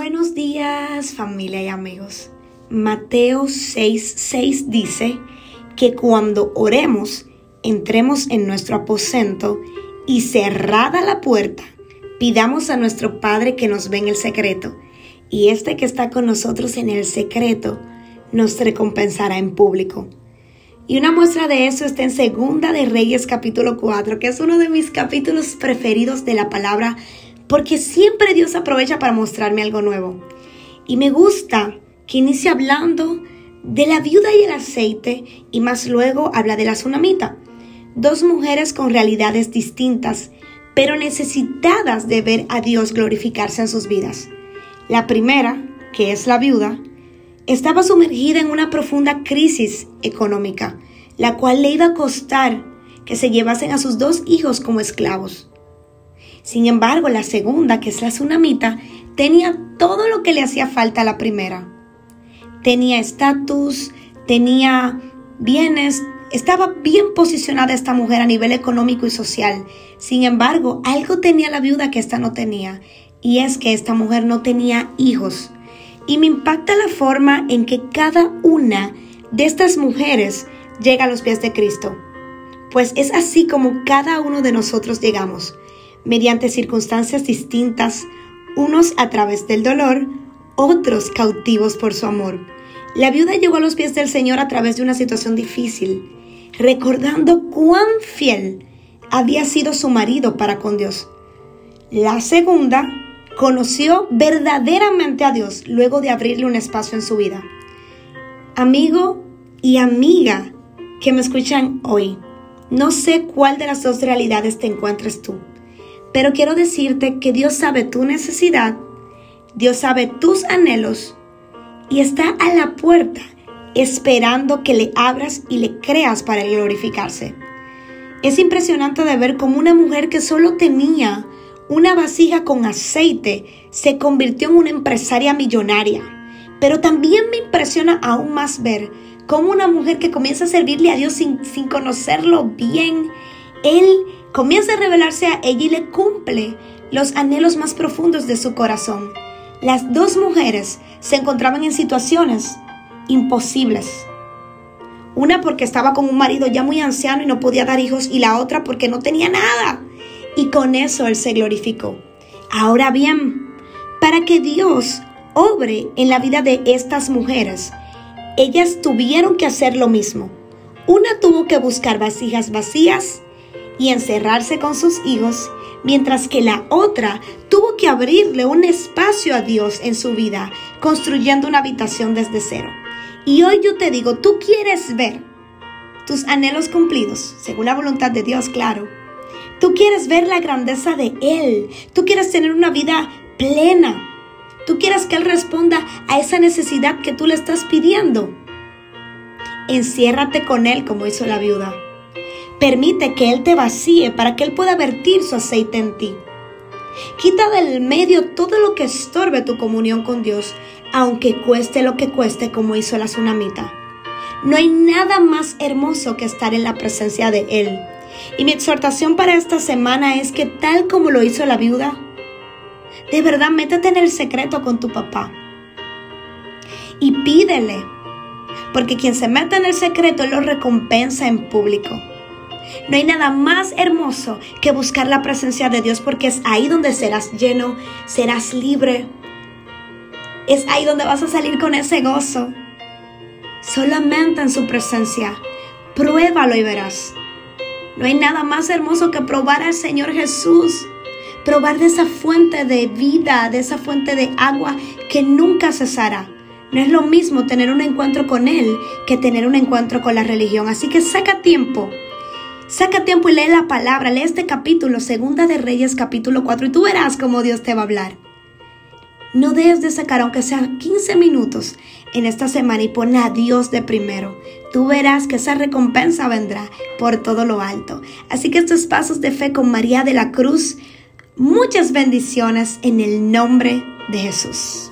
Buenos días familia y amigos. Mateo 6:6 dice que cuando oremos, entremos en nuestro aposento y cerrada la puerta, pidamos a nuestro Padre que nos ve en el secreto. Y este que está con nosotros en el secreto nos recompensará en público. Y una muestra de eso está en Segunda de Reyes capítulo 4, que es uno de mis capítulos preferidos de la palabra porque siempre Dios aprovecha para mostrarme algo nuevo. Y me gusta que inicia hablando de la viuda y el aceite y más luego habla de la tsunamita. Dos mujeres con realidades distintas, pero necesitadas de ver a Dios glorificarse en sus vidas. La primera, que es la viuda, estaba sumergida en una profunda crisis económica, la cual le iba a costar que se llevasen a sus dos hijos como esclavos. Sin embargo, la segunda, que es la tsunamita, tenía todo lo que le hacía falta a la primera. Tenía estatus, tenía bienes, estaba bien posicionada esta mujer a nivel económico y social. Sin embargo, algo tenía la viuda que esta no tenía, y es que esta mujer no tenía hijos. Y me impacta la forma en que cada una de estas mujeres llega a los pies de Cristo. Pues es así como cada uno de nosotros llegamos mediante circunstancias distintas, unos a través del dolor, otros cautivos por su amor. La viuda llegó a los pies del Señor a través de una situación difícil, recordando cuán fiel había sido su marido para con Dios. La segunda conoció verdaderamente a Dios luego de abrirle un espacio en su vida. Amigo y amiga que me escuchan hoy, no sé cuál de las dos realidades te encuentres tú. Pero quiero decirte que Dios sabe tu necesidad, Dios sabe tus anhelos y está a la puerta esperando que le abras y le creas para glorificarse. Es impresionante de ver cómo una mujer que solo tenía una vasija con aceite se convirtió en una empresaria millonaria. Pero también me impresiona aún más ver cómo una mujer que comienza a servirle a Dios sin, sin conocerlo bien, Él comienza a revelarse a ella y le cumple los anhelos más profundos de su corazón. Las dos mujeres se encontraban en situaciones imposibles. Una porque estaba con un marido ya muy anciano y no podía dar hijos y la otra porque no tenía nada. Y con eso él se glorificó. Ahora bien, para que Dios obre en la vida de estas mujeres, ellas tuvieron que hacer lo mismo. Una tuvo que buscar vasijas vacías y encerrarse con sus hijos, mientras que la otra tuvo que abrirle un espacio a Dios en su vida, construyendo una habitación desde cero. Y hoy yo te digo, tú quieres ver tus anhelos cumplidos, según la voluntad de Dios, claro. Tú quieres ver la grandeza de Él. Tú quieres tener una vida plena. Tú quieres que Él responda a esa necesidad que tú le estás pidiendo. Enciérrate con Él como hizo la viuda. Permite que Él te vacíe para que Él pueda vertir su aceite en ti. Quita del medio todo lo que estorbe tu comunión con Dios, aunque cueste lo que cueste como hizo la tsunamita. No hay nada más hermoso que estar en la presencia de Él. Y mi exhortación para esta semana es que tal como lo hizo la viuda, de verdad métete en el secreto con tu papá. Y pídele, porque quien se mete en el secreto lo recompensa en público. No hay nada más hermoso que buscar la presencia de Dios porque es ahí donde serás lleno, serás libre. Es ahí donde vas a salir con ese gozo. Solamente en su presencia. Pruébalo y verás. No hay nada más hermoso que probar al Señor Jesús. Probar de esa fuente de vida, de esa fuente de agua que nunca cesará. No es lo mismo tener un encuentro con Él que tener un encuentro con la religión. Así que saca tiempo Saca tiempo y lee la palabra, lee este capítulo, Segunda de Reyes capítulo 4, y tú verás cómo Dios te va a hablar. No dejes de sacar, aunque sea 15 minutos en esta semana y pon a Dios de primero. Tú verás que esa recompensa vendrá por todo lo alto. Así que estos pasos de fe con María de la Cruz, muchas bendiciones en el nombre de Jesús.